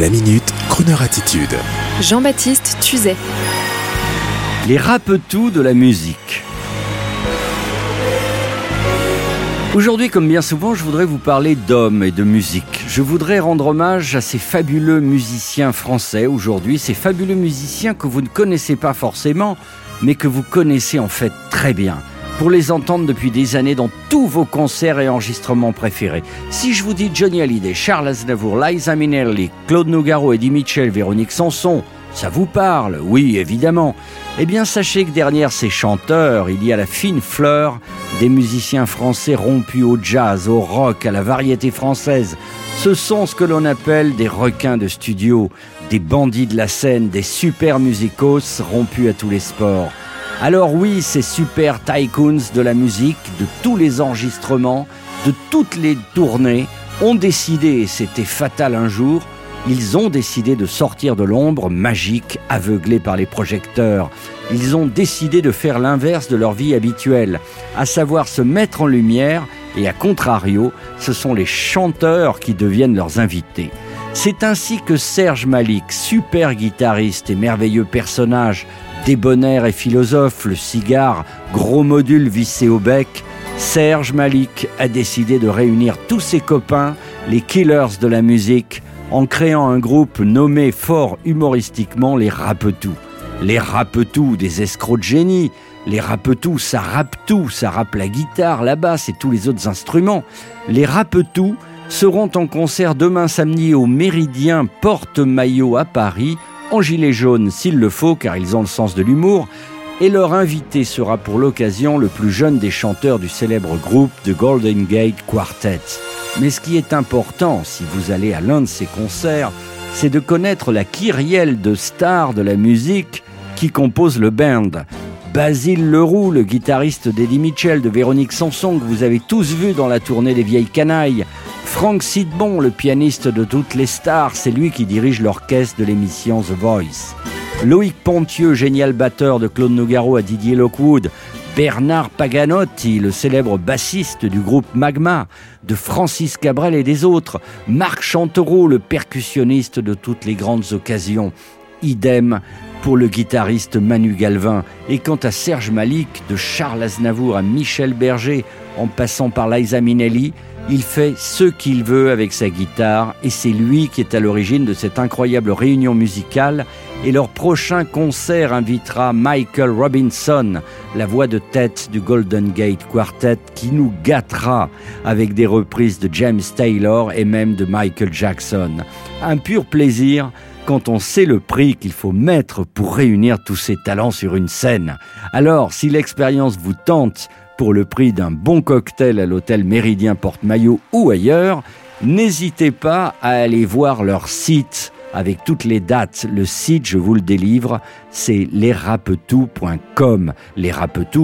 La minute, Kroneur attitude. Jean-Baptiste Tuzet. Les rapetous de la musique. Aujourd'hui, comme bien souvent, je voudrais vous parler d'hommes et de musique. Je voudrais rendre hommage à ces fabuleux musiciens français aujourd'hui, ces fabuleux musiciens que vous ne connaissez pas forcément, mais que vous connaissez en fait très bien pour les entendre depuis des années dans tous vos concerts et enregistrements préférés. Si je vous dis Johnny Hallyday, Charles Aznavour, Liza Minnelli, Claude Nougaro, Eddie Mitchell, Véronique Sanson, ça vous parle? Oui, évidemment. Eh bien, sachez que derrière ces chanteurs, il y a la fine fleur des musiciens français rompus au jazz, au rock, à la variété française. Ce sont ce que l'on appelle des requins de studio, des bandits de la scène, des super musicos rompus à tous les sports. Alors oui, ces super tycoons de la musique, de tous les enregistrements, de toutes les tournées, ont décidé, et c'était fatal un jour, ils ont décidé de sortir de l'ombre magique aveuglée par les projecteurs. Ils ont décidé de faire l'inverse de leur vie habituelle, à savoir se mettre en lumière et à contrario, ce sont les chanteurs qui deviennent leurs invités. C'est ainsi que Serge Malik, super guitariste et merveilleux personnage, débonnaire et philosophe, le cigare, gros module vissé au bec, Serge Malik a décidé de réunir tous ses copains, les killers de la musique, en créant un groupe nommé fort humoristiquement les Rapetous. Les Rapetous, des escrocs de génie. Les Rapetous, ça rappe tout, ça rappe la guitare, la basse et tous les autres instruments. Les Rapetous seront en concert demain samedi au Méridien Porte-Maillot à Paris en gilet jaune s'il le faut, car ils ont le sens de l'humour, et leur invité sera pour l'occasion le plus jeune des chanteurs du célèbre groupe The Golden Gate Quartet. Mais ce qui est important, si vous allez à l'un de ces concerts, c'est de connaître la kyrielle de stars de la musique qui compose le band. Basile Leroux, le guitariste d'Eddie Mitchell, de Véronique Sanson, que vous avez tous vu dans la tournée des vieilles canailles, Franck Sidbon, le pianiste de toutes les stars, c'est lui qui dirige l'orchestre de l'émission The Voice. Loïc Pontieux, génial batteur de Claude Nougaro à Didier Lockwood. Bernard Paganotti, le célèbre bassiste du groupe Magma, de Francis Cabrel et des autres. Marc Chantereau, le percussionniste de toutes les grandes occasions. Idem pour le guitariste Manu Galvin. Et quant à Serge Malik, de Charles Aznavour à Michel Berger, en passant par Liza Minnelli, il fait ce qu'il veut avec sa guitare et c'est lui qui est à l'origine de cette incroyable réunion musicale et leur prochain concert invitera Michael Robinson, la voix de tête du Golden Gate Quartet qui nous gâtera avec des reprises de James Taylor et même de Michael Jackson. Un pur plaisir quand on sait le prix qu'il faut mettre pour réunir tous ces talents sur une scène. Alors, si l'expérience vous tente, pour le prix d'un bon cocktail à l'hôtel Méridien Porte-Maillot ou ailleurs, n'hésitez pas à aller voir leur site avec toutes les dates. Le site, je vous le délivre, c'est lesrapetou.com. Les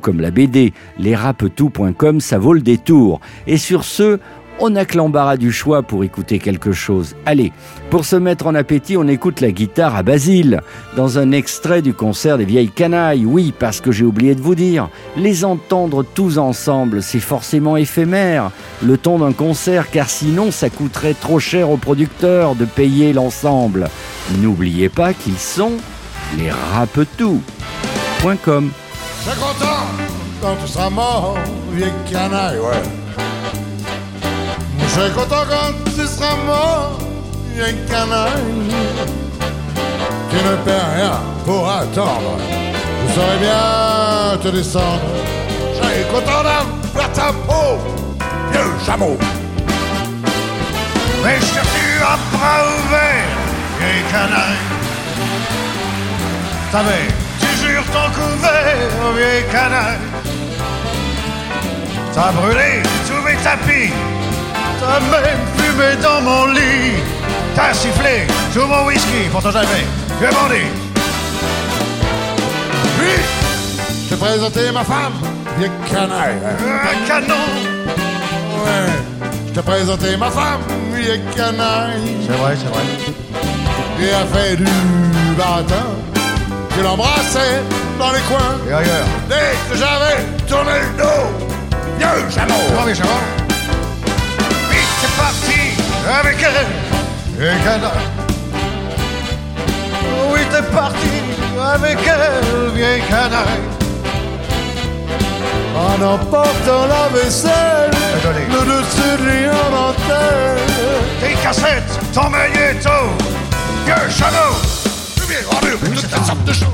comme la BD. Lesrapetou.com, ça vaut le détour. Et sur ce, on a que l'embarras du choix pour écouter quelque chose. Allez, pour se mettre en appétit, on écoute la guitare à Basile, dans un extrait du concert des vieilles canailles. Oui, parce que j'ai oublié de vous dire, les entendre tous ensemble, c'est forcément éphémère, le temps d'un concert, car sinon ça coûterait trop cher aux producteurs de payer l'ensemble. N'oubliez pas qu'ils sont les rapetous.com. C'est content quand tu seras mort, vieille canaille, ouais. Serai content quand tu seras mort, un canaille qui ne perd rien pour attendre. Je saurais bien te descendre. Je serai content d'avoir ta peau, vieux chameau. Mais je suis à bras vieille canaille. T'avais toujours ton couvert, vieille canaille. T'as brûlé tous mes tapis T'as même fumé dans mon lit. T'as sifflé sur mon whisky pour ton jamais. Je bandit. Puis, je présenté ma femme, vieux canaille. Un canon. Ouais. Je t'ai présenté ma femme, vieux canaille. C'est vrai, c'est vrai. Et a fait du baratin. Je l'embrassais dans les coins. Et ailleurs. Dès que j'avais tourné le dos. Vieux chameau. Oh, vieux chameau avec elle et canard. t'es parti avec elle, vieille canaille. En emportant la vaisselle, le dessus de dentelle. Tes cassettes, ton magnéto, vieux chameau. Bien rendu, toutes ces sortes de choses.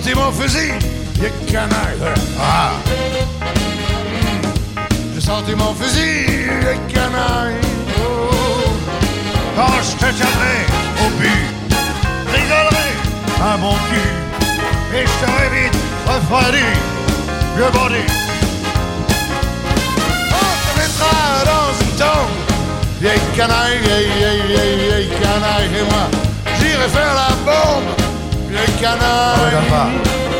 Sorti mon fusil, y'a canaille. Ah. Hmm. J'ai sorti mon fusil, y'a canaille. Oh. Quand je te tiendrai au but, rigolerai Un bon cul, et je t'aurai vite refroidi, vieux body. on te mettra dans une tombe. Vieille canaille, vieille, vieille, vieille canaille. Et moi, j'irai faire la bombe. Vieille canaille.